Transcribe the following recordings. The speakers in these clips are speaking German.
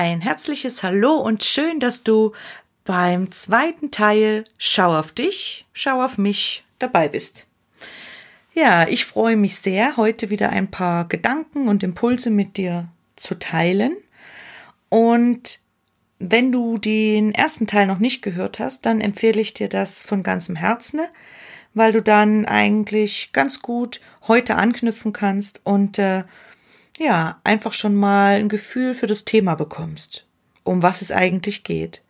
Ein herzliches Hallo und schön, dass du beim zweiten Teil Schau auf dich, schau auf mich dabei bist. Ja, ich freue mich sehr, heute wieder ein paar Gedanken und Impulse mit dir zu teilen. Und wenn du den ersten Teil noch nicht gehört hast, dann empfehle ich dir das von ganzem Herzen, weil du dann eigentlich ganz gut heute anknüpfen kannst und äh, ja, einfach schon mal ein Gefühl für das Thema bekommst, um was es eigentlich geht.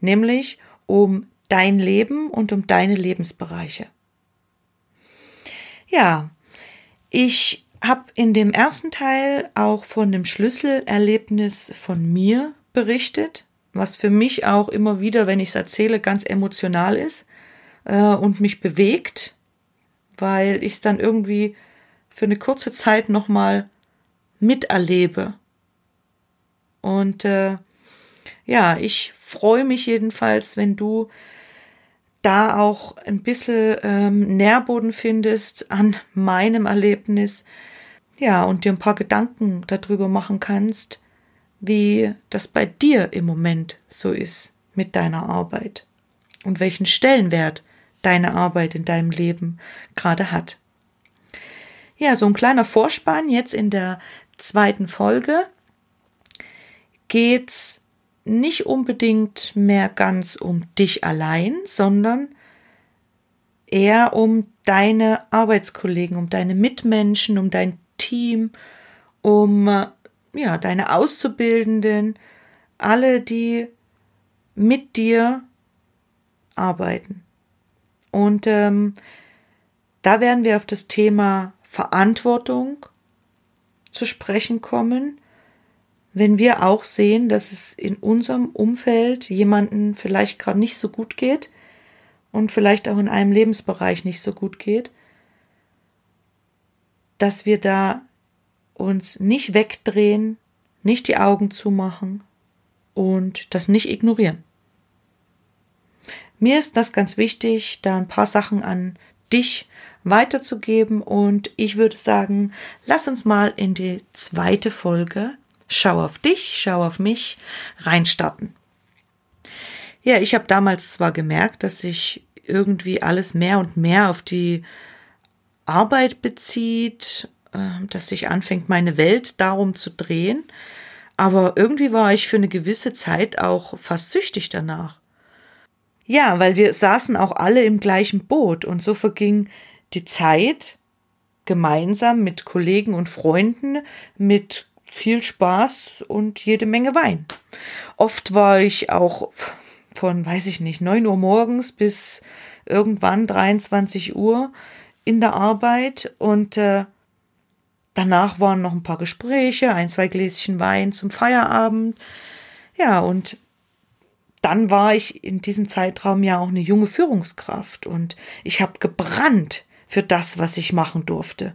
Nämlich um dein Leben und um deine Lebensbereiche. Ja, ich habe in dem ersten Teil auch von dem Schlüsselerlebnis von mir berichtet, was für mich auch immer wieder, wenn ich es erzähle, ganz emotional ist äh, und mich bewegt, weil ich es dann irgendwie für eine kurze Zeit nochmal miterlebe. Und äh, ja, ich freue mich jedenfalls, wenn du da auch ein bisschen ähm, Nährboden findest an meinem Erlebnis, ja, und dir ein paar Gedanken darüber machen kannst, wie das bei dir im Moment so ist mit deiner Arbeit und welchen Stellenwert deine Arbeit in deinem Leben gerade hat. Ja, so ein kleiner Vorspann jetzt in der zweiten Folge geht's nicht unbedingt mehr ganz um dich allein, sondern eher um deine Arbeitskollegen, um deine Mitmenschen, um dein Team, um ja, deine Auszubildenden, alle, die mit dir arbeiten. Und ähm, da werden wir auf das Thema Verantwortung zu sprechen kommen wenn wir auch sehen, dass es in unserem Umfeld jemanden vielleicht gerade nicht so gut geht und vielleicht auch in einem Lebensbereich nicht so gut geht, dass wir da uns nicht wegdrehen, nicht die Augen zumachen und das nicht ignorieren. Mir ist das ganz wichtig, da ein paar Sachen an dich weiterzugeben und ich würde sagen, lass uns mal in die zweite Folge Schau auf dich, schau auf mich, reinstarten. Ja, ich habe damals zwar gemerkt, dass sich irgendwie alles mehr und mehr auf die Arbeit bezieht, ähm, dass sich anfängt, meine Welt darum zu drehen, aber irgendwie war ich für eine gewisse Zeit auch fast süchtig danach. Ja, weil wir saßen auch alle im gleichen Boot und so verging die Zeit gemeinsam mit Kollegen und Freunden, mit viel Spaß und jede Menge Wein. Oft war ich auch von, weiß ich nicht, 9 Uhr morgens bis irgendwann 23 Uhr in der Arbeit und äh, danach waren noch ein paar Gespräche, ein, zwei Gläschen Wein zum Feierabend. Ja, und dann war ich in diesem Zeitraum ja auch eine junge Führungskraft und ich habe gebrannt für das, was ich machen durfte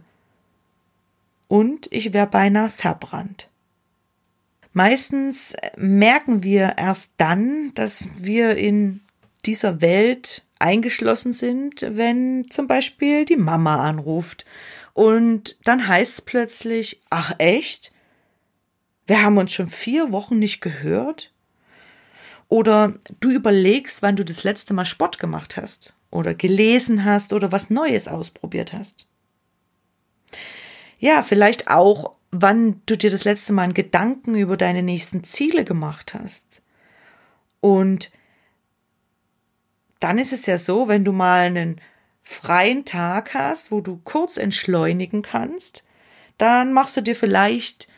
und ich wäre beinahe verbrannt. Meistens merken wir erst dann, dass wir in dieser Welt eingeschlossen sind, wenn zum Beispiel die Mama anruft. Und dann heißt es plötzlich, ach echt? Wir haben uns schon vier Wochen nicht gehört? Oder du überlegst, wann du das letzte Mal Sport gemacht hast oder gelesen hast oder was Neues ausprobiert hast ja, vielleicht auch, wann du dir das letzte Mal einen Gedanken über deine nächsten Ziele gemacht hast. Und dann ist es ja so, wenn du mal einen freien Tag hast, wo du kurz entschleunigen kannst, dann machst du dir vielleicht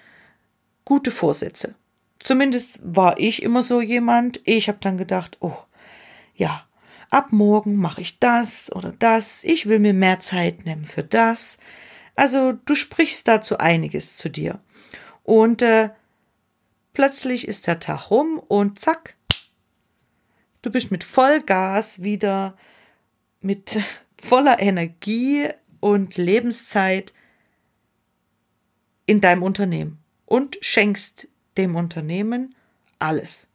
gute Vorsätze. Zumindest war ich immer so jemand. Ich habe dann gedacht, oh, ja, ab morgen mache ich das oder das, ich will mir mehr Zeit nehmen für das. Also du sprichst dazu einiges zu dir. Und äh, plötzlich ist der Tag rum und zack, du bist mit Vollgas wieder mit voller Energie und Lebenszeit in deinem Unternehmen und schenkst dem Unternehmen alles.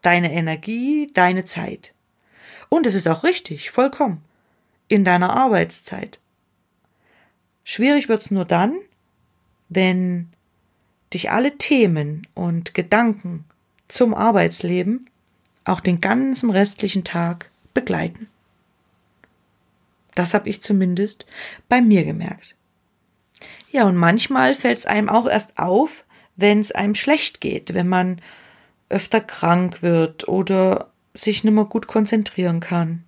Deine Energie, deine Zeit. Und es ist auch richtig, vollkommen. In deiner Arbeitszeit. Schwierig wird's nur dann, wenn dich alle Themen und Gedanken zum Arbeitsleben auch den ganzen restlichen Tag begleiten. Das habe ich zumindest bei mir gemerkt. Ja, und manchmal fällt es einem auch erst auf, wenn es einem schlecht geht, wenn man öfter krank wird oder sich nicht mehr gut konzentrieren kann.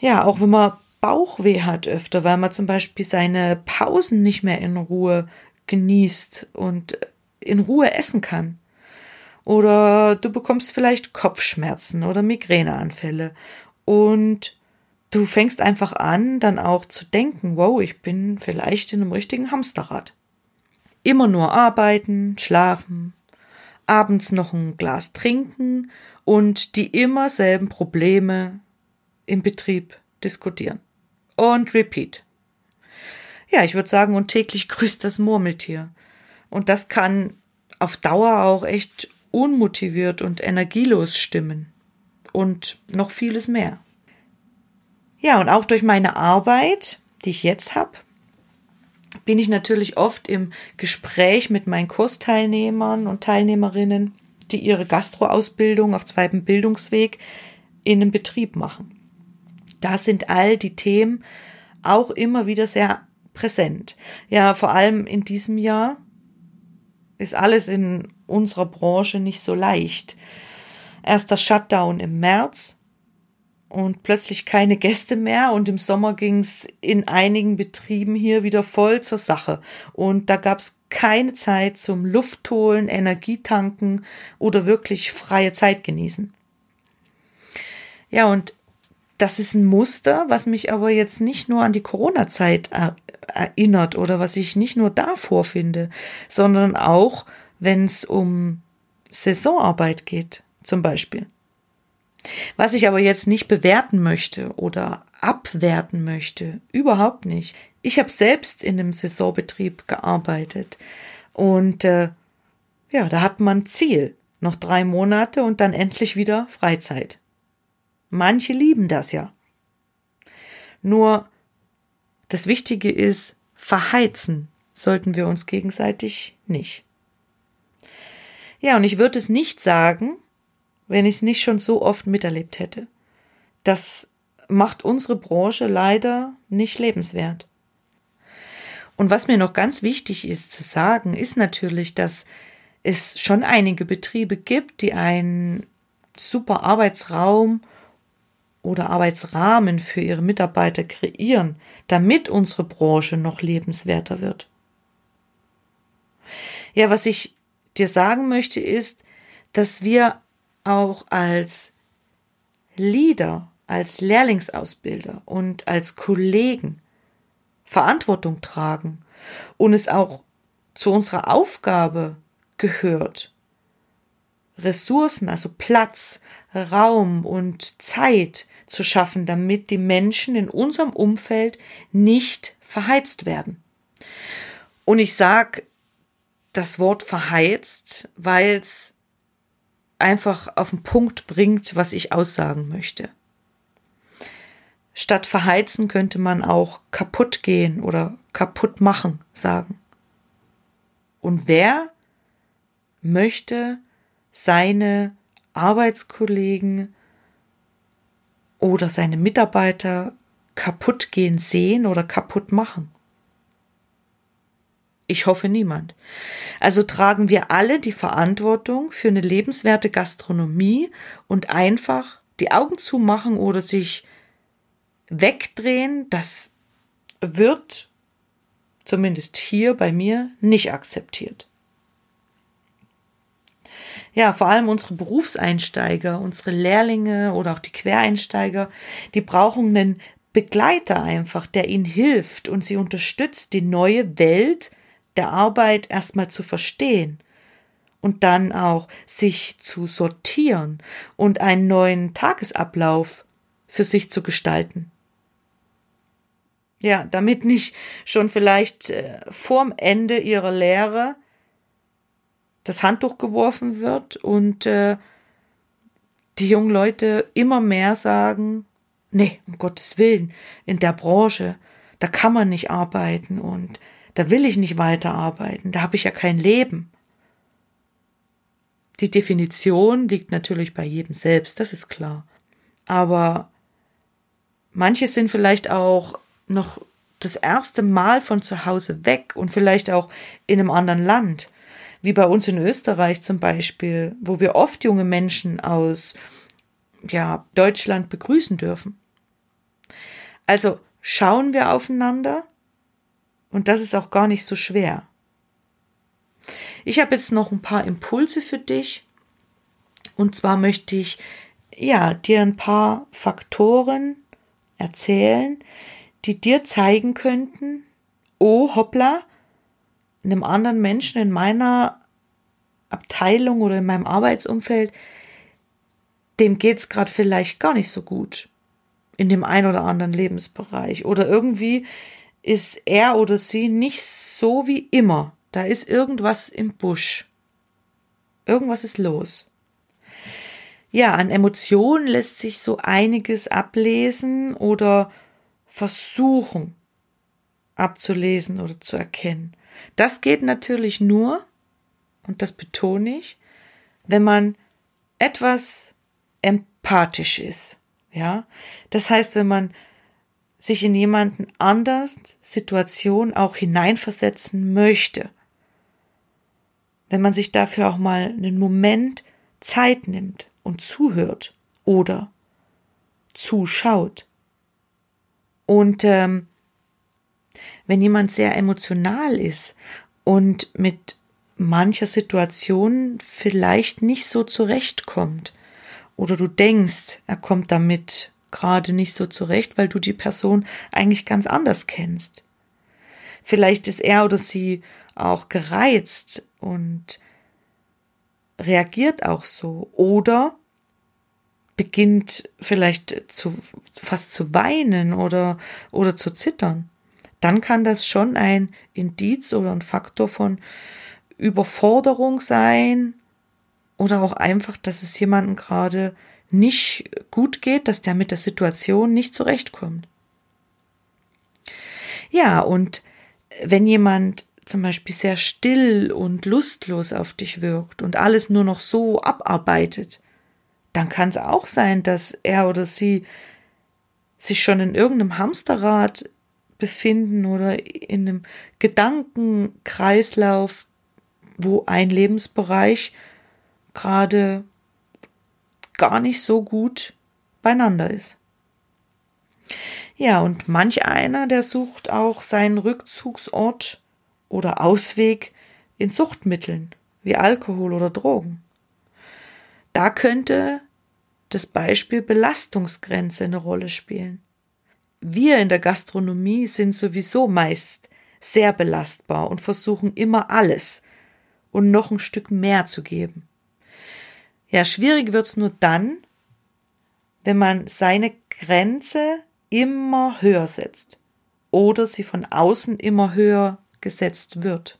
Ja, auch wenn man Bauchweh hat öfter, weil man zum Beispiel seine Pausen nicht mehr in Ruhe genießt und in Ruhe essen kann. Oder du bekommst vielleicht Kopfschmerzen oder Migräneanfälle. Und du fängst einfach an, dann auch zu denken, wow, ich bin vielleicht in einem richtigen Hamsterrad. Immer nur arbeiten, schlafen, abends noch ein Glas trinken und die immer selben Probleme im Betrieb diskutieren. Und repeat. Ja, ich würde sagen, und täglich grüßt das Murmeltier. Und das kann auf Dauer auch echt unmotiviert und energielos stimmen. Und noch vieles mehr. Ja, und auch durch meine Arbeit, die ich jetzt habe, bin ich natürlich oft im Gespräch mit meinen Kursteilnehmern und Teilnehmerinnen, die ihre Gastroausbildung auf zweitem Bildungsweg in einem Betrieb machen. Da sind all die Themen auch immer wieder sehr präsent. Ja, vor allem in diesem Jahr ist alles in unserer Branche nicht so leicht. Erst das Shutdown im März und plötzlich keine Gäste mehr und im Sommer ging's in einigen Betrieben hier wieder voll zur Sache und da gab's keine Zeit zum Luftholen, Energietanken oder wirklich freie Zeit genießen. Ja, und das ist ein Muster, was mich aber jetzt nicht nur an die Corona-Zeit erinnert oder was ich nicht nur da vorfinde, sondern auch, wenn es um Saisonarbeit geht, zum Beispiel. Was ich aber jetzt nicht bewerten möchte oder abwerten möchte, überhaupt nicht. Ich habe selbst in einem Saisonbetrieb gearbeitet und äh, ja, da hat man Ziel. Noch drei Monate und dann endlich wieder Freizeit. Manche lieben das ja. Nur das Wichtige ist, verheizen sollten wir uns gegenseitig nicht. Ja, und ich würde es nicht sagen, wenn ich es nicht schon so oft miterlebt hätte. Das macht unsere Branche leider nicht lebenswert. Und was mir noch ganz wichtig ist zu sagen, ist natürlich, dass es schon einige Betriebe gibt, die einen super Arbeitsraum oder Arbeitsrahmen für ihre Mitarbeiter kreieren, damit unsere Branche noch lebenswerter wird. Ja, was ich dir sagen möchte, ist, dass wir auch als Leader, als Lehrlingsausbilder und als Kollegen Verantwortung tragen und es auch zu unserer Aufgabe gehört, Ressourcen, also Platz, Raum und Zeit zu schaffen, damit die Menschen in unserem Umfeld nicht verheizt werden. Und ich sage das Wort verheizt, weil es einfach auf den Punkt bringt, was ich aussagen möchte. Statt verheizen könnte man auch kaputt gehen oder kaputt machen sagen. Und wer möchte seine Arbeitskollegen oder seine Mitarbeiter kaputt gehen sehen oder kaputt machen? Ich hoffe niemand. Also tragen wir alle die Verantwortung für eine lebenswerte Gastronomie und einfach die Augen zumachen oder sich wegdrehen, das wird zumindest hier bei mir nicht akzeptiert. Ja, vor allem unsere Berufseinsteiger, unsere Lehrlinge oder auch die Quereinsteiger, die brauchen einen Begleiter einfach, der ihnen hilft und sie unterstützt, die neue Welt der Arbeit erstmal zu verstehen und dann auch sich zu sortieren und einen neuen Tagesablauf für sich zu gestalten. Ja, damit nicht schon vielleicht äh, vorm Ende ihrer Lehre das Handtuch geworfen wird und äh, die jungen Leute immer mehr sagen, nee, um Gottes Willen, in der Branche, da kann man nicht arbeiten und da will ich nicht weiterarbeiten, da habe ich ja kein Leben. Die Definition liegt natürlich bei jedem selbst, das ist klar. Aber manche sind vielleicht auch noch das erste Mal von zu Hause weg und vielleicht auch in einem anderen Land, wie bei uns in Österreich zum Beispiel, wo wir oft junge Menschen aus ja, Deutschland begrüßen dürfen. Also schauen wir aufeinander und das ist auch gar nicht so schwer. Ich habe jetzt noch ein paar Impulse für dich. Und zwar möchte ich ja dir ein paar Faktoren erzählen, die dir zeigen könnten, oh hoppla, einem anderen Menschen in meiner Abteilung oder in meinem Arbeitsumfeld, dem geht's gerade vielleicht gar nicht so gut in dem einen oder anderen Lebensbereich oder irgendwie ist er oder sie nicht so wie immer da ist irgendwas im Busch. Irgendwas ist los. Ja, an Emotionen lässt sich so einiges ablesen oder versuchen abzulesen oder zu erkennen. Das geht natürlich nur, und das betone ich, wenn man etwas empathisch ist. Ja, das heißt, wenn man sich in jemanden anders Situation auch hineinversetzen möchte wenn man sich dafür auch mal einen Moment Zeit nimmt und zuhört oder zuschaut. Und ähm, wenn jemand sehr emotional ist und mit mancher Situation vielleicht nicht so zurechtkommt oder du denkst, er kommt damit gerade nicht so zurecht, weil du die Person eigentlich ganz anders kennst. Vielleicht ist er oder sie auch gereizt und reagiert auch so oder beginnt vielleicht zu, fast zu weinen oder, oder zu zittern, dann kann das schon ein Indiz oder ein Faktor von Überforderung sein oder auch einfach, dass es jemandem gerade nicht gut geht, dass der mit der Situation nicht zurechtkommt. Ja, und wenn jemand zum Beispiel sehr still und lustlos auf dich wirkt und alles nur noch so abarbeitet, dann kann es auch sein, dass er oder sie sich schon in irgendeinem Hamsterrad befinden oder in einem Gedankenkreislauf, wo ein Lebensbereich gerade gar nicht so gut beieinander ist. Ja, und manch einer, der sucht auch seinen Rückzugsort oder Ausweg in Suchtmitteln wie Alkohol oder Drogen. Da könnte das Beispiel Belastungsgrenze eine Rolle spielen. Wir in der Gastronomie sind sowieso meist sehr belastbar und versuchen immer alles und noch ein Stück mehr zu geben. Ja, schwierig wird's nur dann, wenn man seine Grenze immer höher setzt oder sie von außen immer höher gesetzt wird.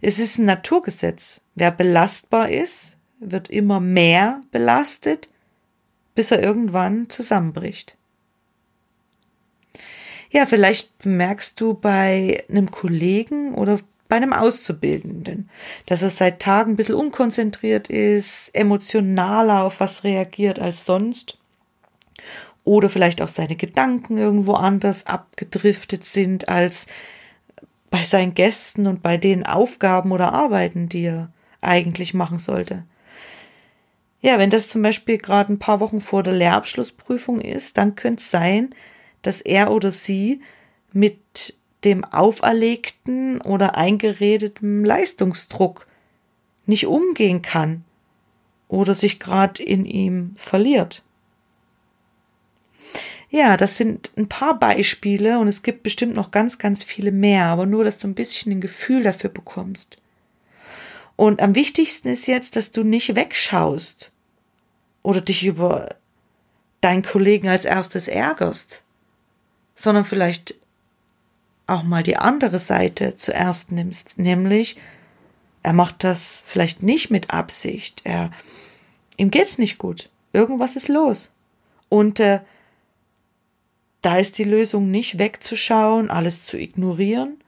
Es ist ein Naturgesetz. Wer belastbar ist, wird immer mehr belastet, bis er irgendwann zusammenbricht. Ja, vielleicht bemerkst du bei einem Kollegen oder bei einem Auszubildenden, dass er seit Tagen ein bisschen unkonzentriert ist, emotionaler auf was reagiert als sonst oder vielleicht auch seine Gedanken irgendwo anders abgedriftet sind als bei seinen Gästen und bei den Aufgaben oder Arbeiten, die er eigentlich machen sollte. Ja, wenn das zum Beispiel gerade ein paar Wochen vor der Lehrabschlussprüfung ist, dann könnte es sein, dass er oder sie mit dem auferlegten oder eingeredeten Leistungsdruck nicht umgehen kann oder sich gerade in ihm verliert. Ja, das sind ein paar Beispiele und es gibt bestimmt noch ganz, ganz viele mehr, aber nur, dass du ein bisschen ein Gefühl dafür bekommst. Und am wichtigsten ist jetzt, dass du nicht wegschaust oder dich über deinen Kollegen als erstes ärgerst, sondern vielleicht auch mal die andere Seite zuerst nimmst, nämlich er macht das vielleicht nicht mit Absicht, er ihm geht's nicht gut, irgendwas ist los. Und äh, da ist die Lösung nicht wegzuschauen, alles zu ignorieren,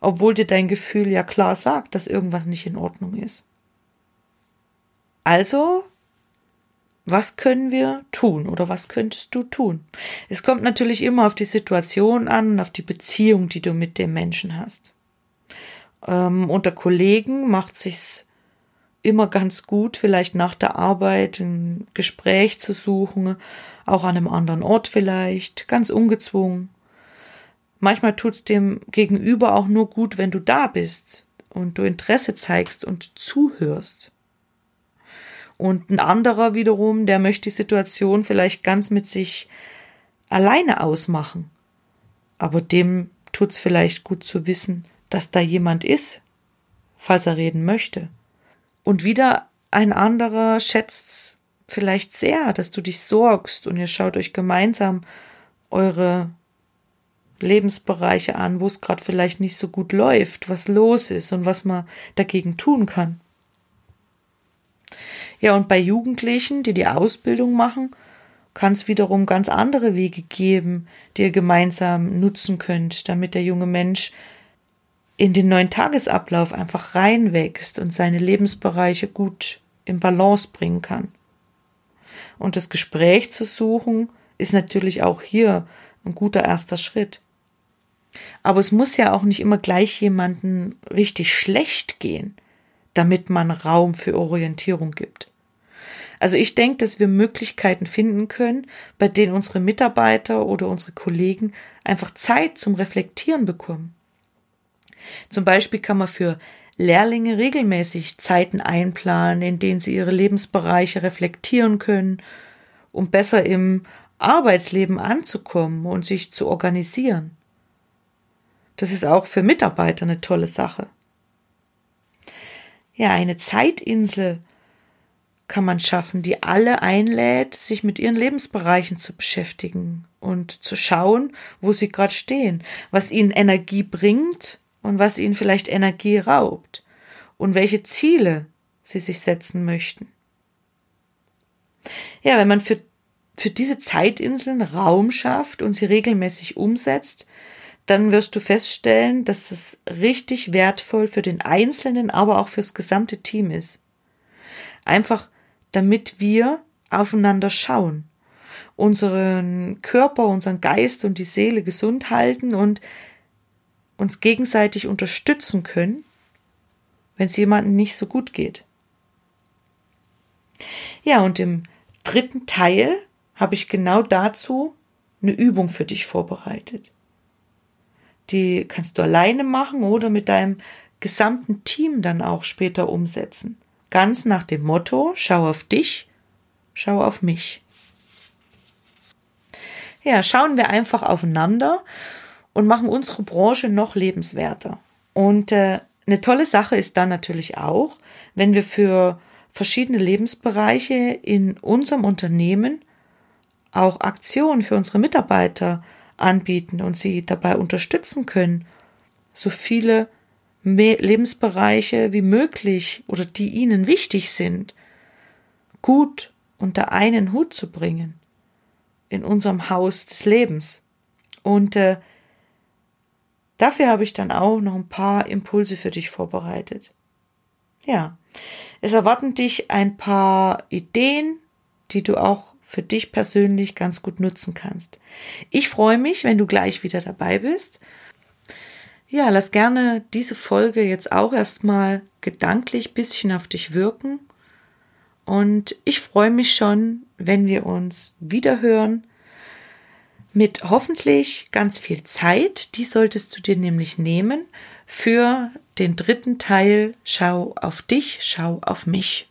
obwohl dir dein Gefühl ja klar sagt, dass irgendwas nicht in Ordnung ist. Also was können wir tun oder was könntest du tun? Es kommt natürlich immer auf die Situation an auf die Beziehung, die du mit dem Menschen hast. Ähm, unter Kollegen macht sich's immer ganz gut, vielleicht nach der Arbeit ein Gespräch zu suchen, auch an einem anderen Ort vielleicht, ganz ungezwungen. Manchmal tut's dem Gegenüber auch nur gut, wenn du da bist und du Interesse zeigst und zuhörst. Und ein anderer wiederum, der möchte die Situation vielleicht ganz mit sich alleine ausmachen. Aber dem tut's vielleicht gut zu wissen, dass da jemand ist, falls er reden möchte. Und wieder ein anderer schätzt's vielleicht sehr, dass du dich sorgst und ihr schaut euch gemeinsam eure Lebensbereiche an, wo es gerade vielleicht nicht so gut läuft, was los ist und was man dagegen tun kann. Ja, und bei Jugendlichen, die die Ausbildung machen, kann es wiederum ganz andere Wege geben, die ihr gemeinsam nutzen könnt, damit der junge Mensch in den neuen Tagesablauf einfach reinwächst und seine Lebensbereiche gut in Balance bringen kann. Und das Gespräch zu suchen, ist natürlich auch hier ein guter erster Schritt. Aber es muss ja auch nicht immer gleich jemanden richtig schlecht gehen damit man Raum für Orientierung gibt. Also ich denke, dass wir Möglichkeiten finden können, bei denen unsere Mitarbeiter oder unsere Kollegen einfach Zeit zum Reflektieren bekommen. Zum Beispiel kann man für Lehrlinge regelmäßig Zeiten einplanen, in denen sie ihre Lebensbereiche reflektieren können, um besser im Arbeitsleben anzukommen und sich zu organisieren. Das ist auch für Mitarbeiter eine tolle Sache ja, eine Zeitinsel kann man schaffen, die alle einlädt, sich mit ihren Lebensbereichen zu beschäftigen und zu schauen, wo sie gerade stehen, was ihnen Energie bringt und was ihnen vielleicht Energie raubt und welche Ziele sie sich setzen möchten. Ja, wenn man für, für diese Zeitinseln Raum schafft und sie regelmäßig umsetzt, dann wirst du feststellen, dass es richtig wertvoll für den Einzelnen, aber auch fürs gesamte Team ist. Einfach damit wir aufeinander schauen, unseren Körper, unseren Geist und die Seele gesund halten und uns gegenseitig unterstützen können, wenn es jemandem nicht so gut geht. Ja, und im dritten Teil habe ich genau dazu eine Übung für dich vorbereitet. Die kannst du alleine machen oder mit deinem gesamten Team dann auch später umsetzen. Ganz nach dem Motto, schau auf dich, schau auf mich. Ja, schauen wir einfach aufeinander und machen unsere Branche noch lebenswerter. Und äh, eine tolle Sache ist dann natürlich auch, wenn wir für verschiedene Lebensbereiche in unserem Unternehmen auch Aktionen für unsere Mitarbeiter anbieten und sie dabei unterstützen können, so viele Lebensbereiche wie möglich oder die ihnen wichtig sind, gut unter einen Hut zu bringen in unserem Haus des Lebens. Und äh, dafür habe ich dann auch noch ein paar Impulse für dich vorbereitet. Ja, es erwarten dich ein paar Ideen, die du auch für dich persönlich ganz gut nutzen kannst. Ich freue mich, wenn du gleich wieder dabei bist. Ja, lass gerne diese Folge jetzt auch erstmal gedanklich bisschen auf dich wirken. Und ich freue mich schon, wenn wir uns wieder hören mit hoffentlich ganz viel Zeit. Die solltest du dir nämlich nehmen für den dritten Teil Schau auf dich, schau auf mich.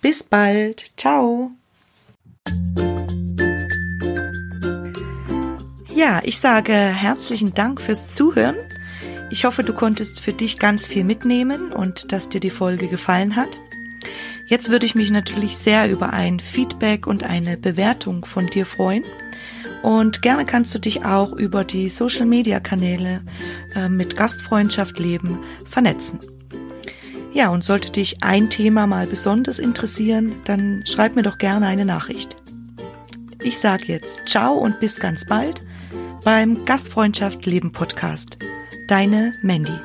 Bis bald. Ciao. Ja, ich sage herzlichen Dank fürs Zuhören. Ich hoffe, du konntest für dich ganz viel mitnehmen und dass dir die Folge gefallen hat. Jetzt würde ich mich natürlich sehr über ein Feedback und eine Bewertung von dir freuen. Und gerne kannst du dich auch über die Social-Media-Kanäle äh, mit Gastfreundschaft leben vernetzen. Ja, und sollte dich ein Thema mal besonders interessieren, dann schreib mir doch gerne eine Nachricht. Ich sage jetzt ciao und bis ganz bald beim Gastfreundschaft Leben Podcast. Deine Mandy.